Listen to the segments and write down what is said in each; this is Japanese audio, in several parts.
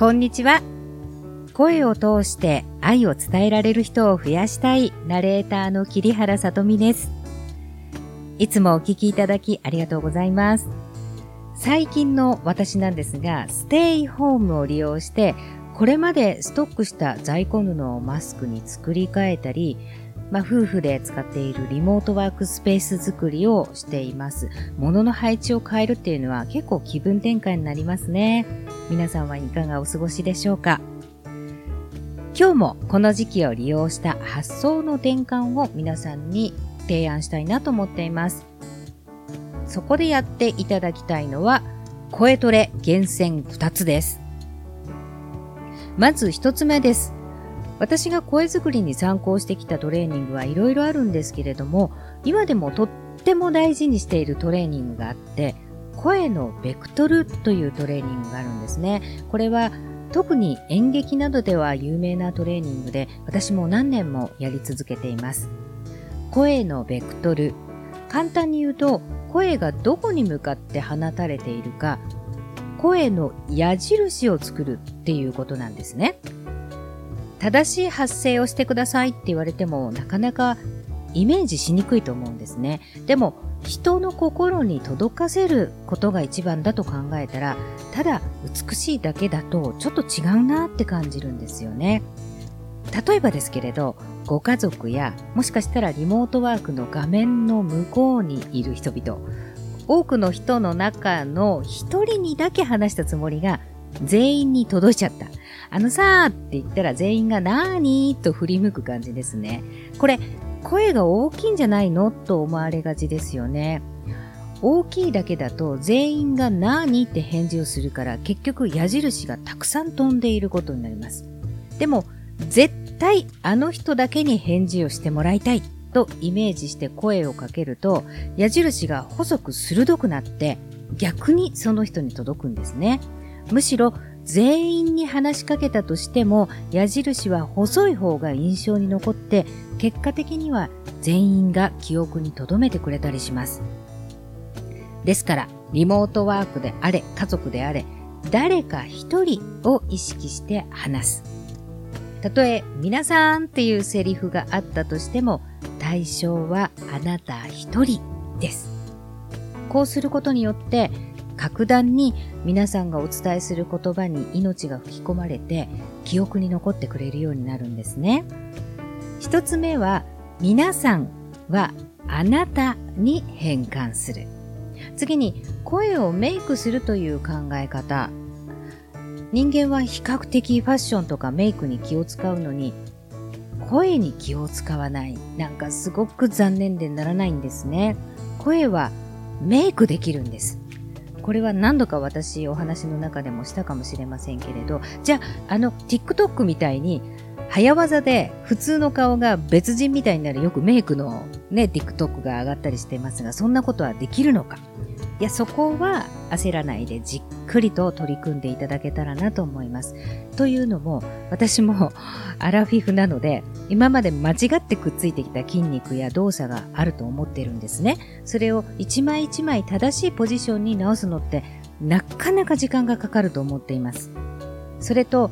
こんにちは。声を通して愛を伝えられる人を増やしたいナレーターの桐原さとみです。いつもお聞きいただきありがとうございます。最近の私なんですが、ステイホームを利用して、これまでストックした在庫布をマスクに作り変えたり、まあ、夫婦で使っているリモートワークスペース作りをしています。物の配置を変えるっていうのは結構気分転換になりますね。皆さんはいかがお過ごしでしょうか？今日もこの時期を利用した発想の転換を皆さんに提案したいなと思っています。そこでやっていただきたいのは、声トレ厳選2つです。まず1つ目です。私が声作りに参考してきたトレーニングはいろいろあるんですけれども、今でもとっても大事にしているトレーニングがあって、声のベクトルというトレーニングがあるんですね。これは特に演劇などでは有名なトレーニングで私も何年もやり続けています。声のベクトル。簡単に言うと声がどこに向かって放たれているか声の矢印を作るっていうことなんですね。正しい発声をしてくださいって言われてもなかなかイメージしにくいと思うんですね。でも人の心に届かせることが一番だと考えたらただ美しいだけだとちょっと違うなって感じるんですよね。例えばですけれどご家族やもしかしたらリモートワークの画面の向こうにいる人々多くの人の中の一人にだけ話したつもりが全員に届いちゃった。あのさーって言ったら全員がなーにーと振り向く感じですね。これ、声が大きいんじゃないのと思われがちですよね。大きいだけだと全員がなーにって返事をするから結局矢印がたくさん飛んでいることになります。でも、絶対あの人だけに返事をしてもらいたいとイメージして声をかけると矢印が細く鋭くなって逆にその人に届くんですね。むしろ全員に話しかけたとしても矢印は細い方が印象に残って結果的には全員が記憶に留めてくれたりします。ですからリモートワークであれ家族であれ誰か一人を意識して話す。たとえ皆さんっていうセリフがあったとしても対象はあなた一人です。こうすることによって格段に皆さんがお伝えする言葉に命が吹き込まれて記憶に残ってくれるようになるんですね。一つ目は皆さんはあなたに変換する。次に声をメイクするという考え方。人間は比較的ファッションとかメイクに気を使うのに声に気を使わない。なんかすごく残念でならないんですね。声はメイクできるんです。これは何度か私お話の中でもしたかもしれませんけれど、じゃあ、あの TikTok みたいに早技で普通の顔が別人みたいになるよくメイクのね、TikTok が上がったりしてますが、そんなことはできるのか？いや、そこは焦らないでじっくりと取り組んでいただけたらなと思います。というのも、私も アラフィフなので、今まで間違ってくっついてきた筋肉や動作があると思ってるんですね。それを一枚一枚正しいポジションに直すのってなかなか時間がかかると思っています。それと、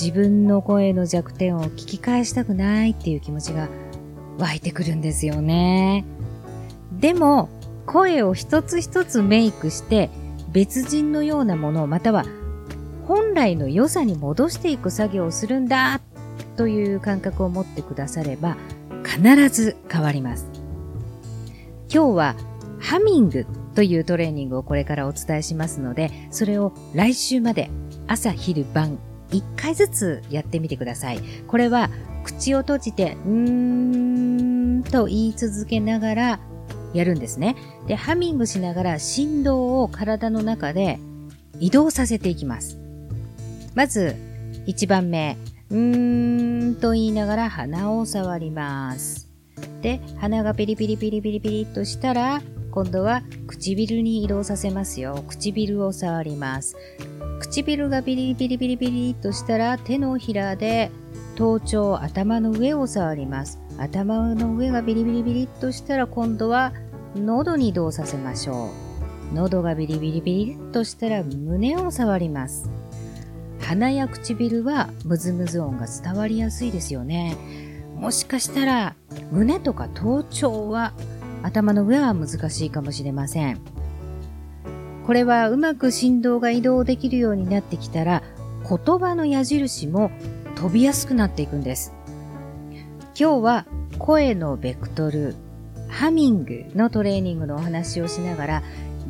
自分の声の弱点を聞き返したくないっていう気持ちが湧いてくるんですよね。でも、声を一つ一つメイクして別人のようなものまたは本来の良さに戻していく作業をするんだという感覚を持ってくだされば必ず変わります。今日はハミングというトレーニングをこれからお伝えしますので、それを来週まで朝昼晩1回ずつやってみてください。これは口を閉じて、うーんと言い続けながらやるんですね。で、ハミングしながら振動を体の中で移動させていきます。まず、1番目、うーんと言いながら鼻を触ります。で、鼻がピリピリピリピリピリとしたら、今度は唇に移動させますよ。唇を触ります。唇がピリピリピリピリとしたら手のひらで頭頂、頭の上を触ります。頭の上がビリビリビリっとしたら今度は喉に移動させましょう。喉がビリビリビリっとしたら胸を触ります。鼻や唇はムズムズ音が伝わりやすいですよね。もしかしたら胸とか頭頂は頭の上は難しいかもしれません。これはうまく振動が移動できるようになってきたら言葉の矢印も飛びやすくなっていくんです。今日は声のベクトル、ハミングのトレーニングのお話をしながら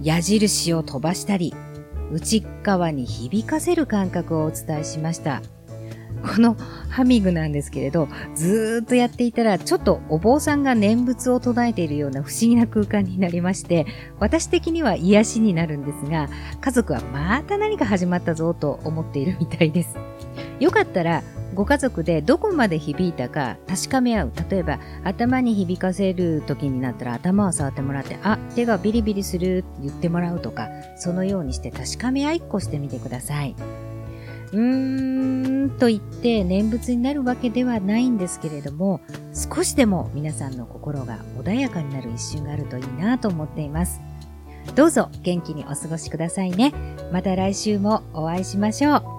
矢印を飛ばしたり内側に響かせる感覚をお伝えしました。このハミングなんですけれど、ずーっとやっていたら、ちょっとお坊さんが念仏を唱えているような不思議な空間になりまして、私的には癒しになるんですが、家族はまた何か始まったぞと思っているみたいです。よかったら、ご家族でどこまで響いたか確かめ合う。例えば、頭に響かせる時になったら頭を触ってもらって、あ、手がビリビリするって言ってもらうとか、そのようにして確かめ合いっこしてみてください。うーんと言って念仏になるわけではないんですけれども、少しでも皆さんの心が穏やかになる一瞬があるといいなと思っています。どうぞ元気にお過ごしくださいね。また来週もお会いしましょう。